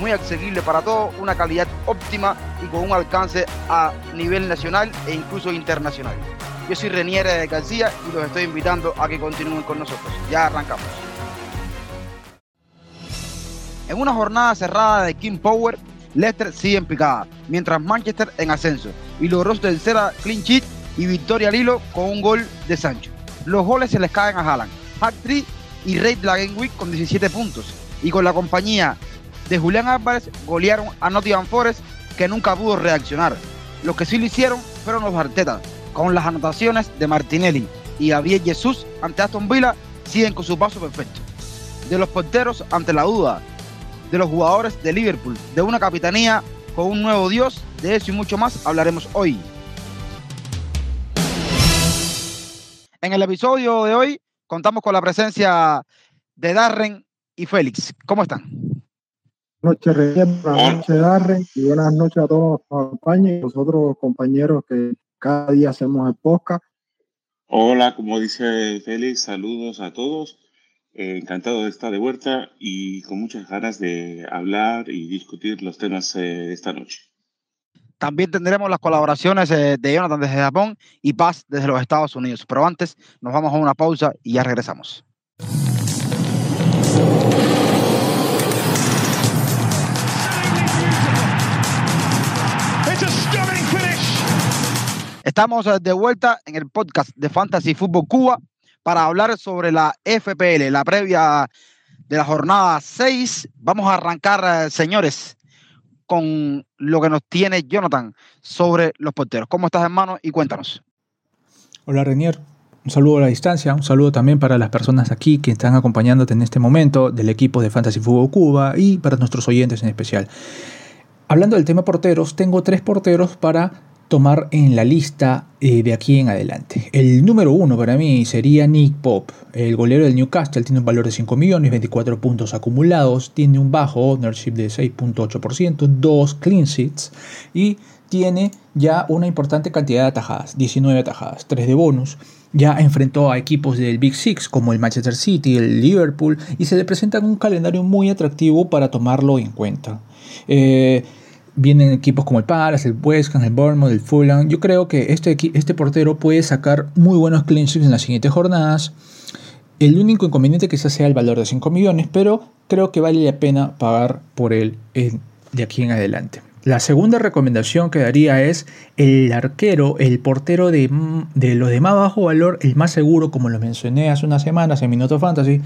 muy accesibles para todos, una calidad óptima y con un alcance a nivel nacional e incluso internacional. Yo soy Renier García y los estoy invitando a que continúen con nosotros. Ya arrancamos. En una jornada cerrada de King Power, Leicester sigue en picada, mientras Manchester en ascenso y logró su tercera clean sheet y victoria al hilo con un gol de Sancho. Los goles se les caen a Haaland, hat y de Game Week con 17 puntos y con la compañía de Julián Álvarez golearon a Nottingham Forest que nunca pudo reaccionar. Los que sí lo hicieron fueron los Arteta, con las anotaciones de Martinelli y Gabriel Jesús ante Aston Villa siguen con su paso perfecto. De los porteros ante la duda, de los jugadores de Liverpool, de una capitanía con un nuevo dios, de eso y mucho más hablaremos hoy. En el episodio de hoy contamos con la presencia de Darren y Félix. ¿Cómo están? Buenas noches, buenas noches, Darren, y buenas noches a todos los compañeros y los otros compañeros que cada día hacemos el podcast. Hola, como dice Félix, saludos a todos. Eh, encantado de estar de vuelta y con muchas ganas de hablar y discutir los temas eh, de esta noche. También tendremos las colaboraciones eh, de Jonathan desde Japón y Paz desde los Estados Unidos. Pero antes nos vamos a una pausa y ya regresamos. Estamos eh, de vuelta en el podcast de Fantasy Fútbol Cuba para hablar sobre la FPL, la previa de la jornada 6. Vamos a arrancar, eh, señores, con lo que nos tiene Jonathan sobre los porteros. ¿Cómo estás, hermano? Y cuéntanos. Hola, Renier. Un saludo a la distancia, un saludo también para las personas aquí que están acompañándote en este momento del equipo de Fantasy Fútbol Cuba y para nuestros oyentes en especial. Hablando del tema porteros, tengo tres porteros para tomar en la lista eh, de aquí en adelante. El número uno para mí sería Nick Pop, el golero del Newcastle, tiene un valor de 5 millones, 24 puntos acumulados, tiene un bajo ownership de 6.8%, dos clean sheets y tiene ya una importante cantidad de atajadas, 19 atajadas, 3 de bonus. Ya enfrentó a equipos del Big Six como el Manchester City, el Liverpool y se le presenta un calendario muy atractivo para tomarlo en cuenta. Eh, Vienen equipos como el Palace, el West Ham, el Bournemouth, el Fulham. Yo creo que este, este portero puede sacar muy buenos clean en las siguientes jornadas. El único inconveniente quizás sea el valor de 5 millones, pero creo que vale la pena pagar por él de aquí en adelante. La segunda recomendación que daría es el arquero, el portero de, de los de más bajo valor, el más seguro, como lo mencioné hace unas semanas en Minuto Fantasy,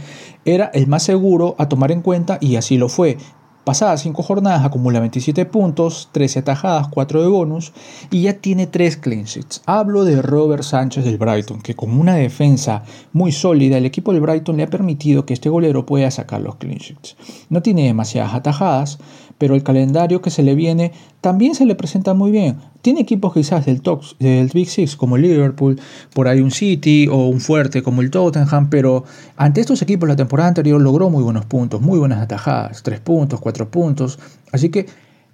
era el más seguro a tomar en cuenta y así lo fue. Pasadas 5 jornadas acumula 27 puntos, 13 atajadas, 4 de bonus y ya tiene 3 clean sheets. Hablo de Robert Sánchez del Brighton, que con una defensa muy sólida, el equipo del Brighton le ha permitido que este golero pueda sacar los clean sheets. No tiene demasiadas atajadas, pero el calendario que se le viene también se le presenta muy bien. Tiene equipos quizás del, top, del Big Six como Liverpool, por ahí un City o un fuerte como el Tottenham, pero ante estos equipos la temporada anterior logró muy buenos puntos, muy buenas atajadas, 3 puntos, 4 puntos, así que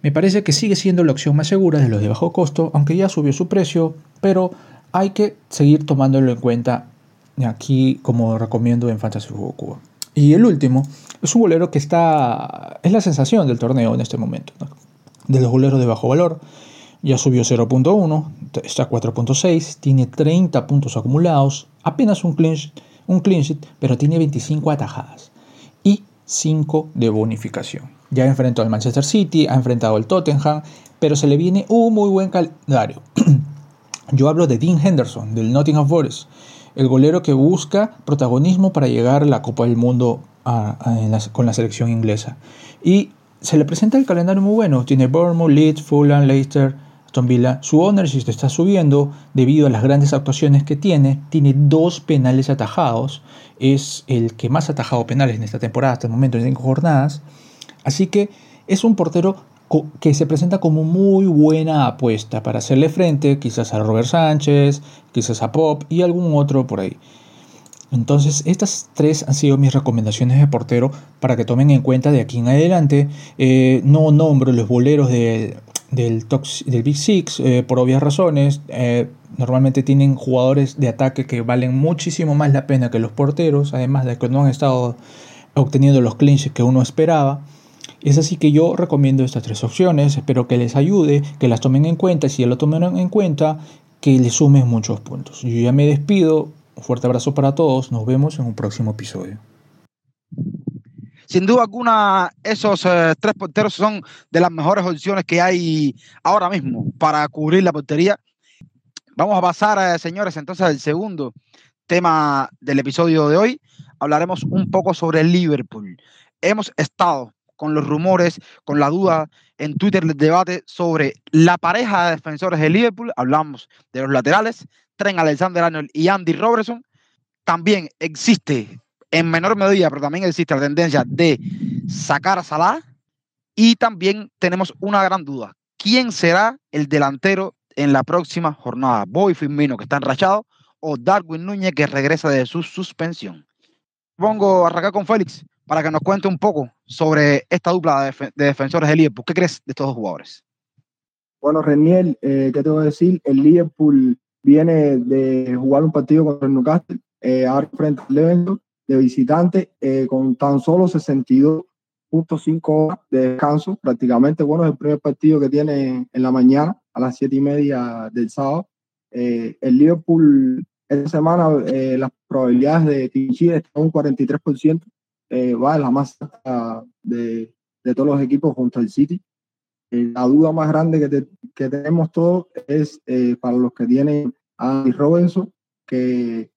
me parece que sigue siendo la opción más segura de los de bajo costo, aunque ya subió su precio, pero hay que seguir tomándolo en cuenta aquí como recomiendo en Fantasy Football Cuba. Y el último es un bolero que está. es la sensación del torneo en este momento. De los boleros de bajo valor. Ya subió 0.1, está 4.6, tiene 30 puntos acumulados, apenas un clean, un sheet, pero tiene 25 atajadas y 5 de bonificación. Ya enfrentó al Manchester City, ha enfrentado al Tottenham, pero se le viene un muy buen calendario. Yo hablo de Dean Henderson, del Nottingham Forest el golero que busca protagonismo para llegar a la Copa del Mundo con la selección inglesa. Y se le presenta el calendario muy bueno. Tiene Bournemouth, Leeds, Fulham, Leicester, Aston Villa. Su ownership está subiendo debido a las grandes actuaciones que tiene. Tiene dos penales atajados. Es el que más ha atajado penales en esta temporada hasta el momento en cinco jornadas. Así que es un portero que se presenta como muy buena apuesta para hacerle frente quizás a Robert Sánchez, quizás a Pop y algún otro por ahí. Entonces, estas tres han sido mis recomendaciones de portero para que tomen en cuenta de aquí en adelante. Eh, no nombro los boleros del, del Big Six eh, por obvias razones. Eh, normalmente tienen jugadores de ataque que valen muchísimo más la pena que los porteros, además de que no han estado obteniendo los clinches que uno esperaba. Es así que yo recomiendo estas tres opciones, espero que les ayude, que las tomen en cuenta y si ya lo tomen en cuenta, que les sumen muchos puntos. Yo ya me despido, un fuerte abrazo para todos, nos vemos en un próximo episodio. Sin duda alguna, esos eh, tres porteros son de las mejores opciones que hay ahora mismo para cubrir la portería. Vamos a pasar, eh, señores, entonces al segundo tema del episodio de hoy. Hablaremos un poco sobre Liverpool. Hemos estado con los rumores, con la duda en Twitter el debate sobre la pareja de defensores de Liverpool. Hablamos de los laterales, Trent Alexander-Arnold y Andy Robertson. También existe, en menor medida, pero también existe la tendencia de sacar a Salah. Y también tenemos una gran duda. ¿Quién será el delantero en la próxima jornada? Boy Firmino, que está enrachado, o Darwin Núñez, que regresa de su suspensión. Pongo a arrancar con Félix para que nos cuente un poco sobre esta dupla de, defensores del Liverpool. ¿Qué crees de estos dos jugadores? Bueno, Reniel, eh, ¿qué te voy a decir? El Liverpool viene de jugar un partido contra el Newcastle, eh, ahora frente al evento de visitante, eh, con tan solo 62.5 horas de descanso, prácticamente. Bueno, es el primer partido que tiene en la mañana, a las 7 y media del sábado. Eh, el Liverpool, esta semana, las probabilidades de Tinchi están un 43%, eh, va la más de, de, todos los equipos junto al City. Eh, la duda más grande que, que tenemos todos es eh, para los que tienen a Andy Robinson, que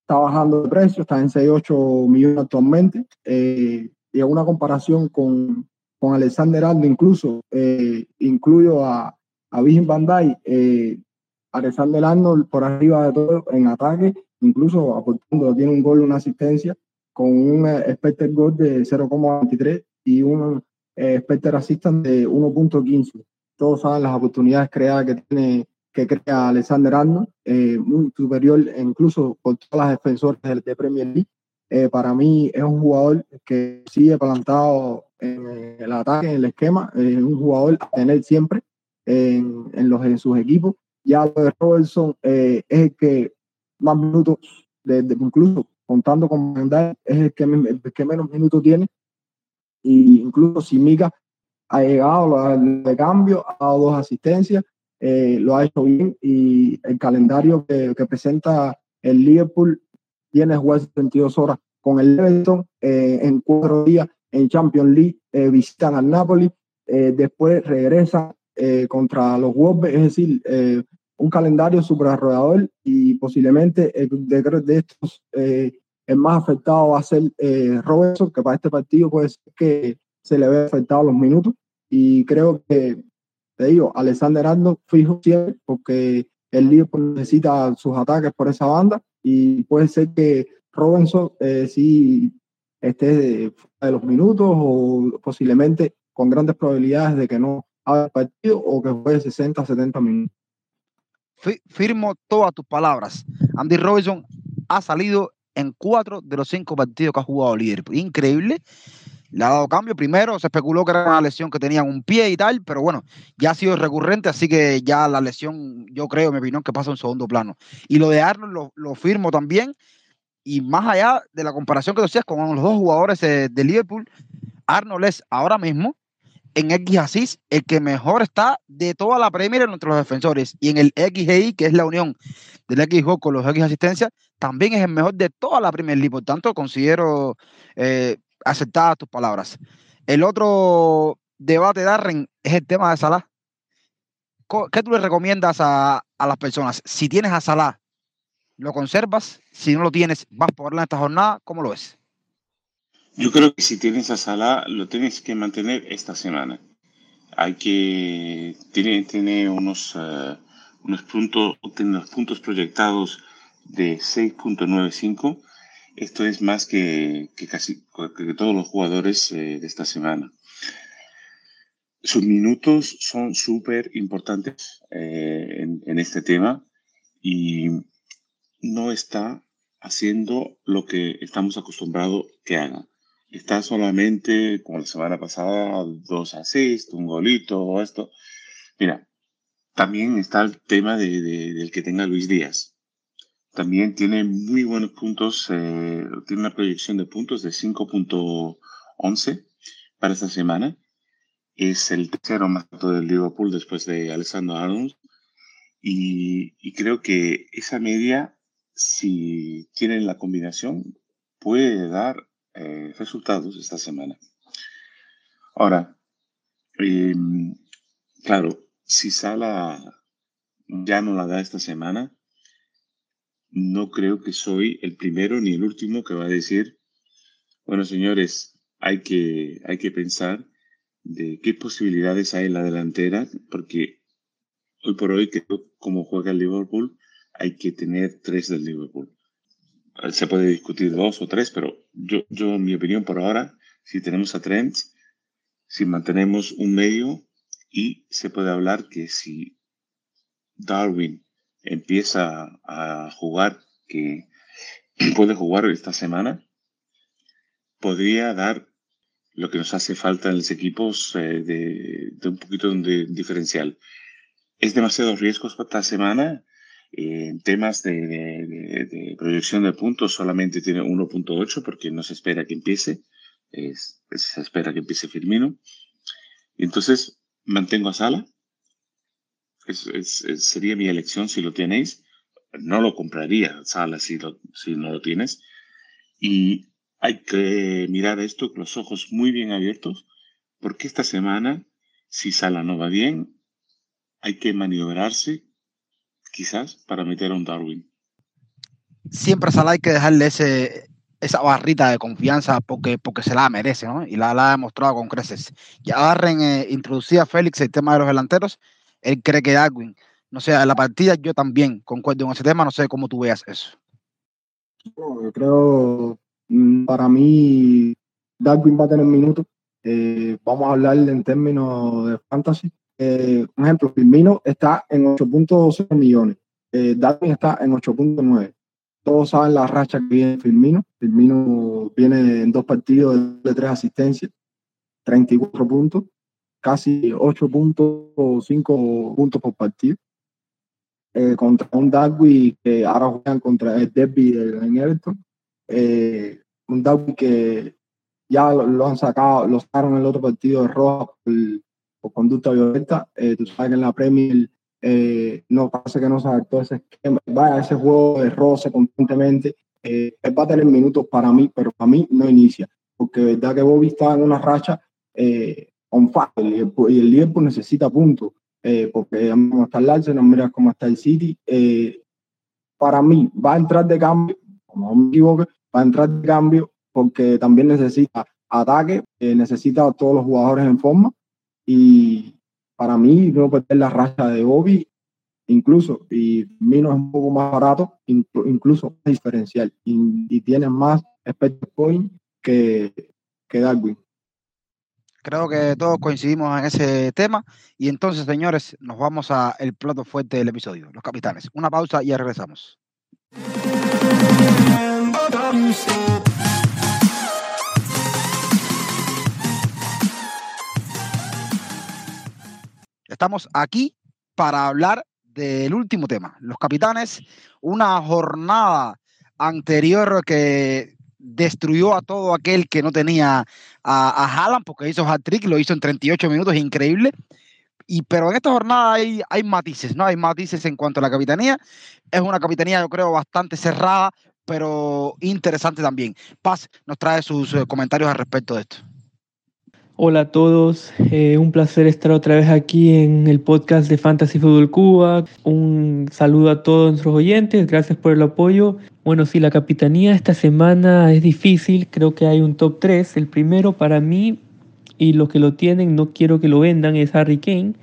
está bajando de precio, está en 6,8 millones actualmente. y en una comparación con, con Alexander Arnold, incluso incluyo a, a Virgin Van Dyke, Alexander Arnold por arriba de todo en ataque, incluso aportando, tiene un gol, una asistencia con un eh, expected goal de 0,23 y un eh, expected assistant de 1.15. Todos saben las oportunidades creadas que tiene que crea Alexander Arnold, eh, muy superior incluso por todas las defensoras de, Premier League. para mí es un jugador que sigue plantado en el ataque, en el esquema, es un jugador a tener siempre en, en, los, en sus equipos. Ya lo de Robertson es el que más minutos, de, de, incluso contando con Mandai, es el que, que menos minutos tiene. Y incluso si Mika ha llegado de cambio, ha dado dos asistencias, eh, lo ha hecho bien. Y el calendario que, que presenta el Liverpool tiene jugar 72 horas. Con el Everton eh, en cuatro días en Champions League, eh, visitan al Napoli, después regresan contra los Wolves, es decir, un calendario super arrollador y posiblemente de, de estos el más afectado va a ser eh, Robertson, que para este partido puede ser que se le vea afectado los minutos. Y creo que, te digo, Alexander Arnold fijo siempre, porque el Liverpool necesita sus ataques por esa banda. Y puede ser que Robinson eh, sí esté de, de, los minutos o posiblemente con grandes probabilidades de que no haga partido o que juegue 60, 70 minutos. Firmo todas tus palabras. Andy Robinson ha salido en cuatro de los cinco partidos que ha jugado Liverpool. Increíble. Le ha dado cambio. Primero se especuló que era una lesión que tenía un pie y tal, pero bueno, ya ha sido recurrente, así que ya la lesión, yo creo, mi opinión, que pasa en segundo plano. Y lo de Arnold lo, lo firmo también. Y más allá de la comparación que tú hacías con los dos jugadores de, Liverpool, Arnold es ahora mismo en X Asís el que mejor está de toda la Premier entre los defensores. Y en el XGI, que es la unión del X con los X asistencias, también es el mejor de toda la Premier League. Por tanto, considero eh, aceptadas tus palabras. El otro debate, Darren, es el tema de Salah. ¿Qué tú le recomiendas a, las personas? Si tienes a Salah, ¿lo conservas? Si no lo tienes, ¿vas por en esta jornada? ¿Cómo lo ves? Yo creo que si tienes a Salah, lo tienes que mantener esta semana. Hay que. Tiene, tiene unos, uh, unos, puntos, unos puntos proyectados de 6.95. Esto es más que, que casi que todos los jugadores eh, de esta semana. sus minutos son súper importantes eh, en, este tema y no está haciendo lo que estamos acostumbrados que haga. Está solamente, como la semana pasada, dos assists, un golito esto. Mira, también está el tema de, de, del que tenga Luis Díaz. También tiene muy buenos puntos, eh, tiene una proyección de puntos de 5.11 para esta semana es el tercero más alto del Liverpool después de Alessandro Arnold. Y, y, creo que esa media, si tienen la combinación, puede dar eh, resultados esta semana. Ahora, eh, claro, si Sala ya no la da esta semana, no creo que soy el primero ni el último que va a decir, bueno, señores, hay que, hay que pensar de qué posibilidades hay en la delantera, porque hoy por hoy, como juega el Liverpool, hay que tener tres del Liverpool. Se puede discutir dos o tres, pero yo, yo en mi opinión, por ahora, si tenemos a Trent, si mantenemos un medio y se puede hablar que si Darwin empieza a jugar, que puede jugar esta semana, podría dar lo que nos hace falta en los equipos eh, de, de, un poquito de diferencial. Es demasiados riesgos para esta semana. En temas de, de, de, proyección de puntos solamente tiene 1.8 porque no se espera que empiece. Es, se espera que empiece Firmino. Entonces mantengo a Sala. Es, es, sería mi elección si lo tenéis. No lo compraría Sala si, lo, si no lo tienes. Y hay que mirar esto con los ojos muy bien abiertos, porque esta semana, si Sala no va bien, hay que maniobrarse, quizás, para meter a un Darwin. Siempre a Sala hay que dejarle ese, esa barrita de confianza porque, porque se la merece, ¿no? Y la, la ha demostrado con creces. Ya Darren eh, introducía a Félix el tema de los delanteros, él cree que Darwin. No sé, en la partida yo también concuerdo en ese tema, no sé cómo tú veas eso. yo creo Mm, para mí, Darwin va a tener minutos. Eh, vamos a hablar en términos de fantasy. Eh, un ejemplo, Firmino está en 8.12 millones. Eh, Darwin está en 8.9. Todos saben la racha que viene Firmino. Firmino viene en dos partidos de tres asistencias, 34 puntos, casi 8.5 puntos por partido. Eh, contra un Darwin que ahora juegan contra el Derby en Everton. Eh, un Darwin que ya lo, han sacado, lo sacaron en el otro partido de Roja por, conducta violenta. Eh, tú sabes que en la Premier eh, no pasa que no se adaptó ese esquema, vaya ese juego de roce constantemente. Eh, él va a tener minutos para mí, pero para mí no inicia, porque verdad que Bobby está en una racha eh, on fire y el Liverpool necesita puntos, porque cómo está el Arsenal, mira cómo está el City. Para mí va a entrar de cambio, como no me equivoque, va a entrar de cambio porque también necesita ataque, necesita a todos los jugadores en forma y para mí no perder la racha de Bobby incluso y Mino es un poco más barato, incluso diferencial y, y tiene más expected point que, que Darwin. Creo que todos coincidimos en ese tema y entonces, señores, nos vamos a el plato fuerte del episodio, los capitanes. Una pausa y ya regresamos. Estamos aquí para hablar del último tema, los capitanes, una jornada anterior que destruyó a todo aquel que no tenía a, a Haaland porque hizo hat-trick, lo hizo en 38 minutos, increíble. Y, pero en esta jornada hay, matices, ¿no? Hay matices en cuanto a la capitanía. Es una capitanía, yo creo, bastante cerrada, pero interesante también. Paz nos trae sus eh, comentarios al respecto de esto. Hola a todos, eh, un placer estar otra vez aquí en el podcast de Fantasy Fútbol Cuba. Un saludo a todos nuestros oyentes, gracias por el apoyo. Bueno, sí, la capitanía esta semana es difícil, creo que hay un top 3. El primero para mí, y los que lo tienen no quiero que lo vendan, es Harry Kane.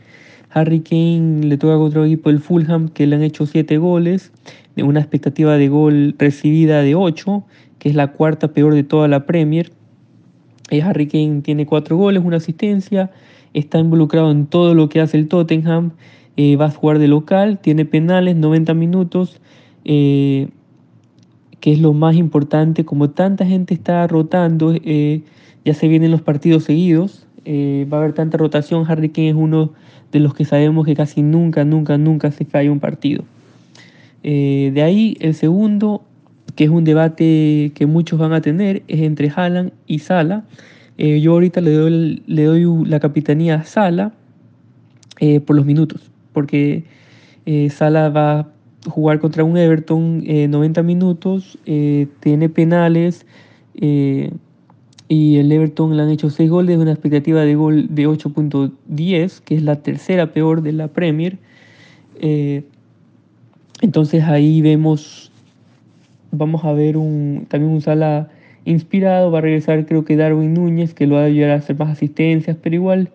Harry Kane le toca contra el equipo del Fulham que le han hecho 7 goles, de una expectativa de gol recibida de 8, que es la cuarta peor de toda la Premier. Harry Kane tiene 4 goles, una asistencia está involucrado en todo lo que hace el Tottenham, eh, va a jugar de local, tiene penales, 90 minutos, eh, que es lo más importante, como tanta gente está rotando, eh, ya se vienen los partidos seguidos, va a haber tanta rotación, Harry Kane es uno de los que sabemos que casi nunca, nunca, nunca se falla un partido. de ahí el segundo, que es un debate que muchos van a tener, es entre Haaland y Sala. Eh, yo ahorita le doy, le doy la capitanía a Sala eh, por los minutos, porque eh, Sala va a jugar contra un Everton 90 minutos, tiene penales y el Everton le han hecho 6 goles, una expectativa de gol de 8.10, que es la tercera peor de la Premier. entonces ahí vemos, vamos a ver un, también un Sala inspirado. Va a regresar creo que Darwin Núñez, que lo va a ayudar a hacer más asistencias, pero igual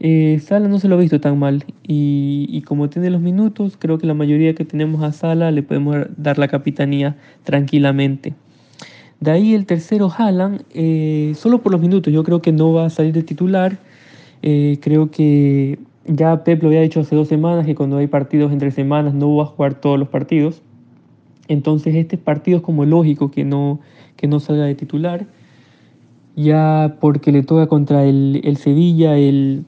eh, Sala no se lo ha visto tan mal. Y, como tiene los minutos, creo que la mayoría que tenemos a Sala le podemos dar la capitanía tranquilamente. De ahí el tercero, Haaland, eh, solo por los minutos. Yo creo que no va a salir de titular. Eh, creo que ya Pep lo había dicho hace dos semanas que cuando hay partidos entre semanas no va a jugar todos los partidos. Entonces este partido es como lógico que no, que no salga de titular, ya porque le toca contra el, Sevilla el,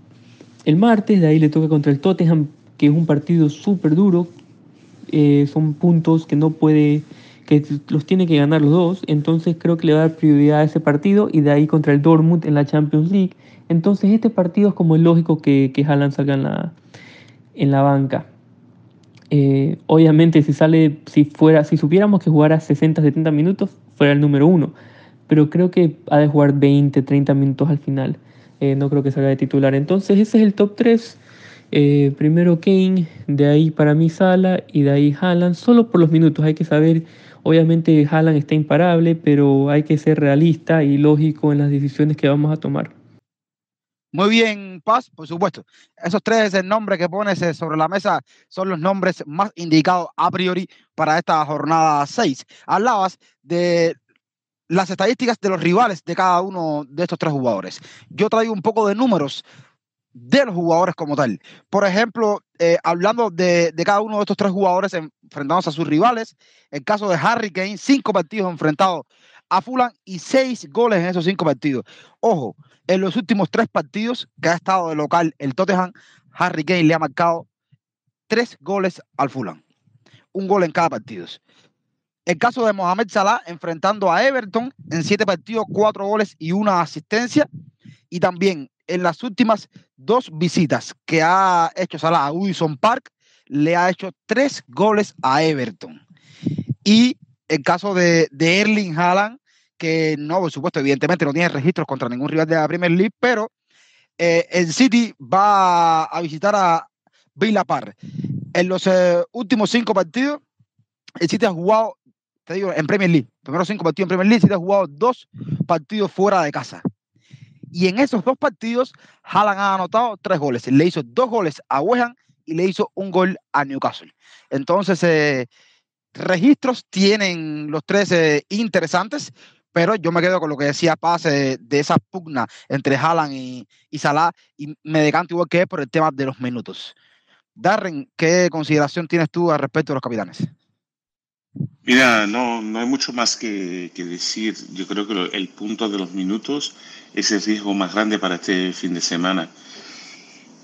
martes, de ahí le toca contra el Tottenham, que es un partido súper duro, eh, son puntos que no puede, que los tiene que ganar los dos, entonces creo que le va a dar prioridad a ese partido y de ahí contra el Dortmund en la Champions League. Entonces este partido es como lógico que, que Haaland salga en la, en la banca. Eh, obviamente si sale, si fuera, si supiéramos que jugara 60, 70 minutos, fuera el número uno. Pero creo que ha de jugar 20, 30 minutos al final. Eh, no creo que salga de titular. Entonces ese es el top 3. Eh, primero Kane, de ahí para mí Sala y de ahí Haaland. Solo por los minutos hay que saber, obviamente Haaland está imparable, pero hay que ser realista y lógico en las decisiones que vamos a tomar. Muy bien, Paz, por supuesto. Esos tres el nombre que pones eh, sobre la mesa son los nombres más indicados a priori para esta jornada 6. Hablabas de las estadísticas de los rivales de cada uno de estos tres jugadores. Yo traigo un poco de números de los jugadores como tal. Por ejemplo, eh, hablando de, de, cada uno de estos tres jugadores enfrentándose a sus rivales, el caso de Harry Kane, cinco partidos enfrentados a Fulham y seis goles en esos cinco partidos. Ojo, en los últimos tres partidos que ha estado de local el Tottenham, Harry Kane le ha marcado tres goles al Fulham. Un gol en cada partido. El caso de Mohamed Salah enfrentando a Everton en siete partidos, cuatro goles y una asistencia. Y también en las últimas dos visitas que ha hecho Salah a Wilson Park, le ha hecho tres goles a Everton. Y el caso de, de Erling Haaland que no, por supuesto, evidentemente no tiene registros contra ningún rival de la Premier League, pero eh, el City va a visitar a Villa Park. En los eh, últimos cinco partidos, el City ha jugado, te digo, en Premier League, primero cinco partidos en Premier League, el City ha jugado dos partidos fuera de casa. Y en esos dos partidos, Haaland ha anotado tres goles. Le hizo dos goles a West y le hizo un gol a Newcastle. Entonces, eh, registros tienen los tres interesantes pero yo me quedo con lo que decía Paz de, esa pugna entre Haaland y, y, Salah y me decanto igual que por el tema de los minutos. Darren, ¿qué consideración tienes tú al respecto de los capitanes? Mira, no, no hay mucho más que, decir. Yo creo que el punto de los minutos es el riesgo más grande para este fin de semana.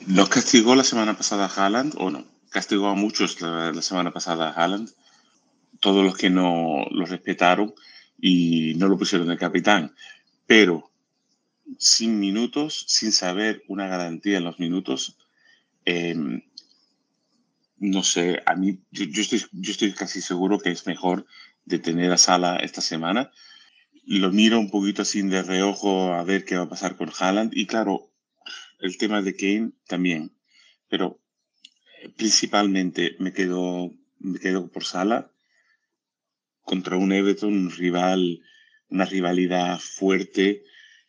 ¿Los castigó la semana pasada Haaland o no? Castigó a muchos la semana pasada Haaland. Todos los que no lo respetaron y no lo pusieron de capitán. Pero sin minutos, sin saber una garantía en los minutos, em, no sé, a mí, yo, estoy, yo estoy casi seguro que es mejor detener a Sala esta semana. Lo miro un poquito así de reojo a ver qué va a pasar con Haaland. Y claro, el tema de Kane también. Pero eh, principalmente me quedo, me quedo por Sala contra un Everton, un rival, una rivalidad fuerte,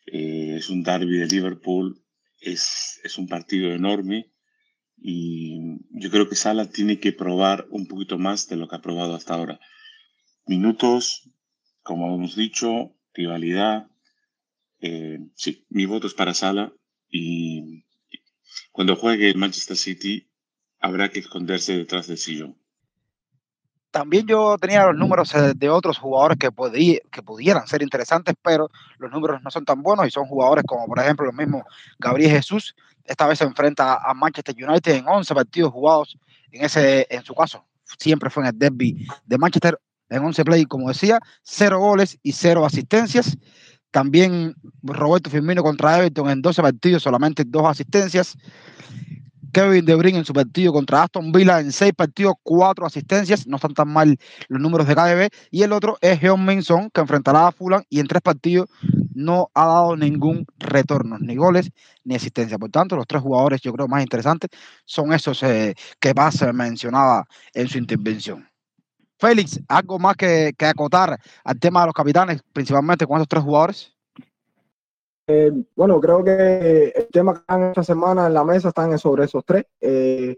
eh, es un derby de Liverpool, es, es, un partido enorme y yo creo que Sala tiene que probar un poquito más de lo que ha probado hasta ahora. Minutos, como hemos dicho, rivalidad. Eh, sí, mi voto es para Sala y, cuando juegue el Manchester City, habrá que esconderse detrás del sillón. También yo tenía los números eh, de otros jugadores que, que pudieran ser interesantes, pero los números no son tan buenos y son jugadores como, por ejemplo, los mismos Gabriel Jesús. Esta vez se enfrenta a Manchester United en 11 partidos jugados. En, ese, en su caso, siempre fue en el derby de Manchester en 11 play, como decía, 0 goles y 0 asistencias. También Roberto Firmino contra Everton en 12 partidos, solamente dos asistencias. Kevin De Bruyne en su partido contra Aston Villa en 6 partidos, 4 asistencias. No están tan mal los números de KDB. Y el otro es Heon Minson, que enfrentará a Fulham y en 3 partidos no ha dado ningún retorno, ni goles ni asistencia. Por tanto, los tres jugadores yo creo más interesantes son esos eh, que Paz mencionaba en su intervención. Félix, ¿algo más que, acotar al tema de los capitanes, principalmente con estos tres jugadores? Eh, bueno, creo que el tema que están esta semana en la mesa están sobre esos tres. Eh,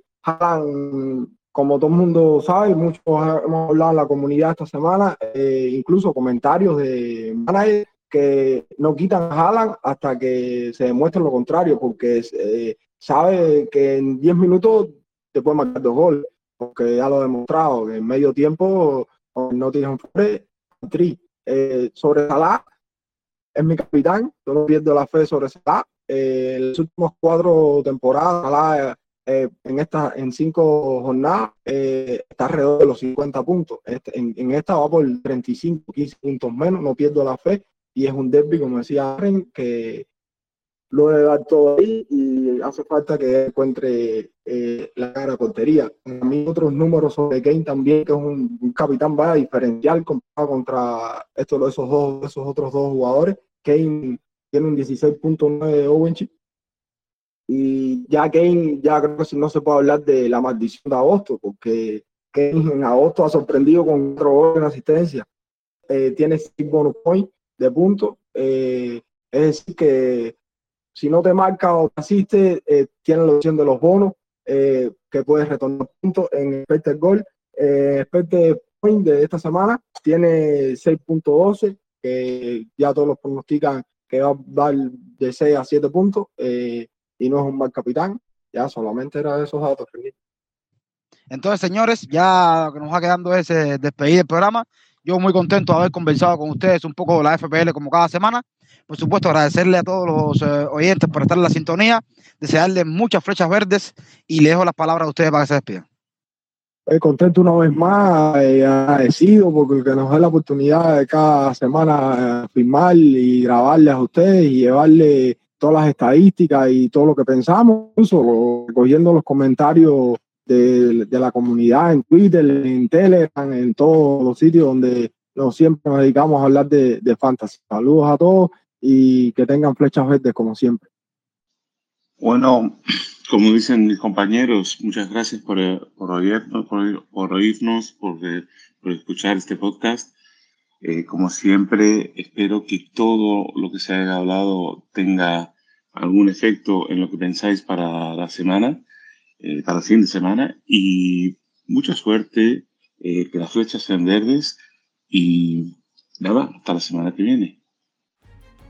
como todo mundo sabe, muchos hemos hablado en la comunidad esta semana, eh, incluso comentarios de managers que no quitan a Haaland hasta que se demuestre lo contrario, porque eh, sabe que en 10 minutos te puede marcar dos goles porque ya lo he demostrado, que en medio tiempo no tienes un fuerte, tri. Eh, sobre Salah, es mi capitán, yo no pierdo la fe sobre Salah. Eh, en las últimas cuatro temporadas, Salah, eh, en, esta, en cinco jornadas, está alrededor de los 50 puntos. Este, en, en, esta va por 35, 15 puntos menos, no pierdo la fe. Y es un derby, como decía Aren, que lo todo ahí y hace falta que encuentre eh, la cara portería. A mí otros números sobre Kane también, que es un, capitán vaya diferencial comparado contra estos, esos, dos, esos otros dos jugadores. Kane tiene un 16.9 de Owenchip. Y ya Kane, ya creo que no se puede hablar de la maldición de agosto, porque Kane en agosto ha sorprendido con cuatro goles en asistencia. Eh, tiene 6 bonus points de puntos. Eh, es decir, que si no te marca o te asiste, eh, tiene la opción de los bonos, eh, que puedes retornar puntos en Expected Goal. Eh, Expected Point de esta semana tiene 6.12, que ya todos los pronostican que va a dar de 6 a 7 puntos, eh, y no es un mal capitán, ya solamente era esos datos. Entonces, señores, ya lo que nos va quedando es despedir el programa. Yo muy contento de haber conversado con ustedes un poco de la FPL como cada semana. Por supuesto, agradecerle a todos los eh, oyentes por estar en la sintonía, desearles muchas flechas verdes y le dejo las palabras a ustedes para que se despidan. Estoy contento una vez más, eh, agradecido porque nos da la oportunidad de cada semana eh, firmar y grabarles a ustedes y llevarle todas las estadísticas y todo lo que pensamos, incluso recogiendo los comentarios de, la comunidad en Twitter, en Telegram, en todos los sitios donde nos siempre nos dedicamos a hablar de fantasy. Saludos a todos y que tengan flechas verdes como siempre. Bueno, como dicen mis compañeros, muchas gracias por, por, oírnos, por, oírnos, por, por, escuchar este podcast. Eh, como siempre, espero que todo lo que se haya hablado tenga algún efecto en lo que pensáis para la semana, eh, para el fin de semana. Y mucha suerte, eh, que las flechas sean verdes y nada, hasta la semana que viene.